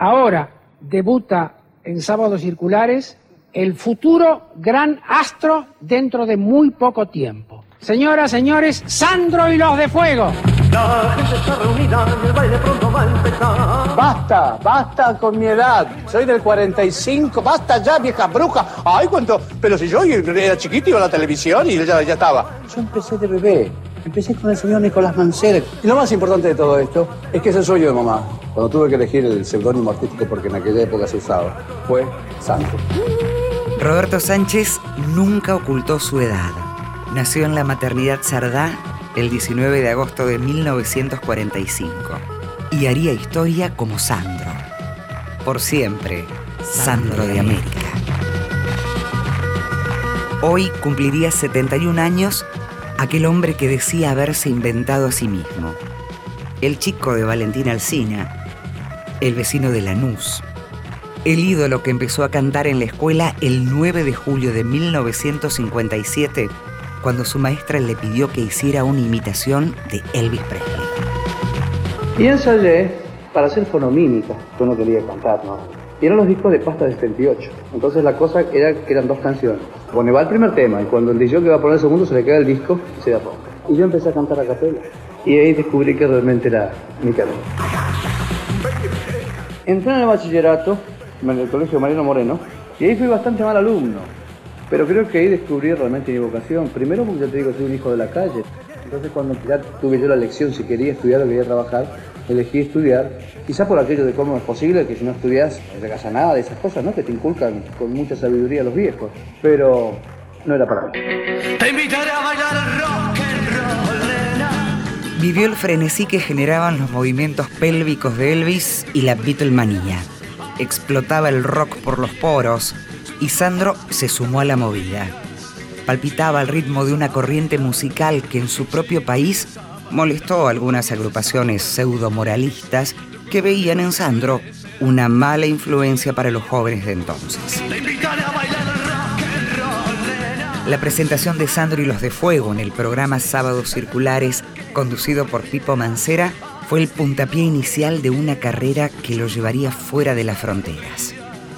Ahora debuta en Sábados Circulares el futuro gran astro dentro de muy poco tiempo. Señoras, señores, Sandro y los de Fuego. La gente está reunida y el baile pronto va a empezar. Basta, basta con mi edad. Soy del 45. Basta ya, vieja bruja. Ay, cuánto. Pero si yo era chiquito, iba a la televisión y ya, ya estaba. Yo empecé de bebé. Empecé con el señor Nicolás Mancera. Y lo más importante de todo esto es que ese soy yo de mamá. Cuando tuve que elegir el seudónimo artístico porque en aquella época se usaba, fue Santo. Roberto Sánchez nunca ocultó su edad. Nació en la maternidad Sardá el 19 de agosto de 1945 y haría historia como Sandro. Por siempre, Sandro de América. Hoy cumpliría 71 años aquel hombre que decía haberse inventado a sí mismo. El chico de Valentina Alsina, el vecino de Lanús, el ídolo que empezó a cantar en la escuela el 9 de julio de 1957, cuando su maestra le pidió que hiciera una imitación de Elvis Presley. Y ensayé para hacer fonomímica. Yo no quería cantar, ¿no? Y eran los discos de pasta de 78. Entonces la cosa era que eran dos canciones. Bueno, va el primer tema y cuando el DJ que va a poner el segundo se le queda el disco y se da poco. Y yo empecé a cantar a capela. Y ahí descubrí que realmente era mi carrera. Entré en el bachillerato en el colegio Mariano Moreno, y ahí fui bastante mal alumno. Pero creo que ahí descubrí realmente mi vocación. Primero porque ya te digo, soy un hijo de la calle. Entonces cuando ya tuve yo la elección si quería estudiar o quería trabajar, elegí estudiar. Quizás por aquello de cómo es posible que si no estudias no llegas a nada de esas cosas, ¿no? Que te inculcan con mucha sabiduría los viejos. Pero no era para mí. Te invitaré a bailar rock and roll, nena. Vivió el frenesí que generaban los movimientos pélvicos de Elvis y la Beatlemanía. Explotaba el rock por los poros y Sandro se sumó a la movida. Palpitaba al ritmo de una corriente musical que en su propio país molestó a algunas agrupaciones pseudo-moralistas que veían en Sandro una mala influencia para los jóvenes de entonces. La presentación de Sandro y los de Fuego en el programa Sábados Circulares, conducido por Pipo Mancera, fue el puntapié inicial de una carrera que lo llevaría fuera de las fronteras.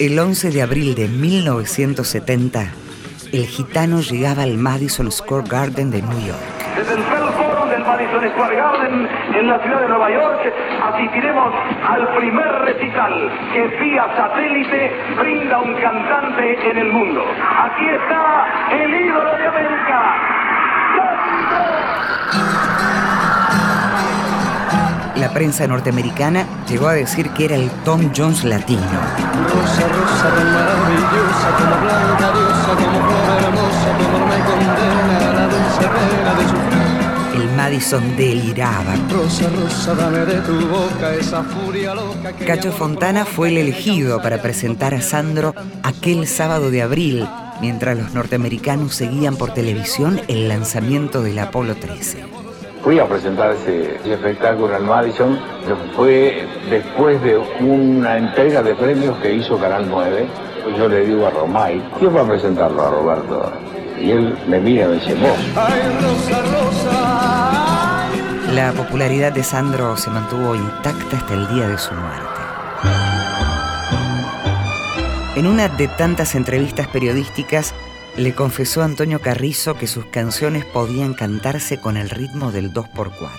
El 11 de abril de 1970, el gitano llegaba al Madison Square Garden de New York. Desde el Forum del Madison Square Garden en la ciudad de Nueva York asistiremos al primer recital que vía satélite brinda un cantante en el mundo. Aquí está el ídolo de América. La prensa norteamericana llegó a decir que era el Tom Jones latino. Rosa, rosa, tan maravillosa, como blanca de. El Madison deliraba. Rosa, rosa, dame de tu boca esa furia loca que Cacho Fontana fue el elegido para presentar a Sandro aquel sábado de abril, mientras los norteamericanos seguían por televisión el lanzamiento del Apolo 13. Fui a presentar ese, ese espectáculo al Madison, que fue después de una entrega de premios que hizo Canal 9. Pues yo le digo a Romay, ¿quién va a presentarlo a Roberto? Y él me mira y me dice, vos. Ay, rosa, rosa. La popularidad de Sandro se mantuvo intacta hasta el día de su muerte. En una de tantas entrevistas periodísticas, le confesó a Antonio Carrizo que sus canciones podían cantarse con el ritmo del 2x4.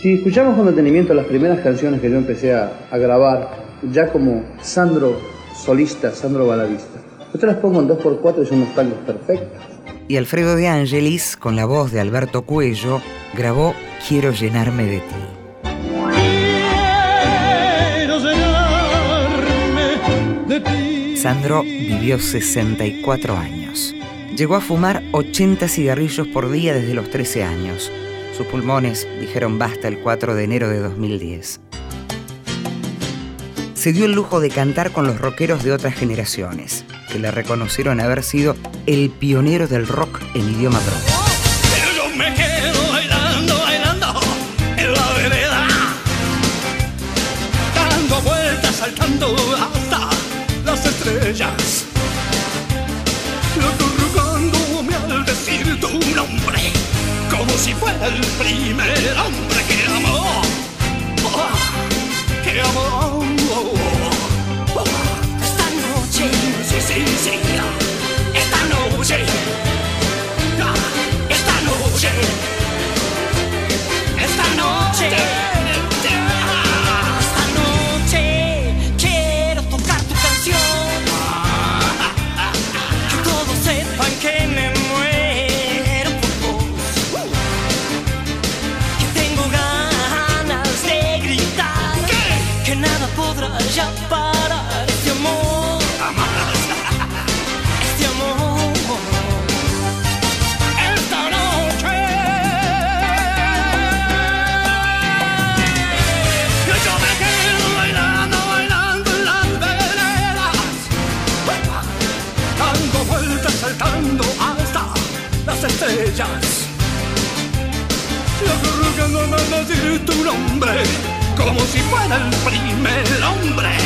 Si escuchamos con detenimiento las primeras canciones que yo empecé a, a grabar, ya como Sandro solista, Sandro baladista, yo te las pongo en 2x4 y son unos tangos perfectos. Y Alfredo de Angelis, con la voz de Alberto Cuello, grabó Quiero llenarme de ti. Quiero llenarme de ti. Sandro vivió 64 años. Llegó a fumar 80 cigarrillos por día desde los 13 años. Sus pulmones dijeron basta el 4 de enero de 2010. Se dio el lujo de cantar con los rockeros de otras generaciones, que le reconocieron haber sido el pionero del rock en idioma propio. Pero yo me quedo bailando, bailando en la vereda. Dando vueltas, saltando hasta las estrellas. Si fuera el primer hombre que amó. Oh, que amó. esta noche, esta noche, esta noche. Esta noche quiero tocar tu canción. Que todos sepan que me muero por vos. Que tengo ganas de gritar. Que nada podrá ya parar este amor. estrellas. Las no van a decir tu nombre como si fuera el primer hombre.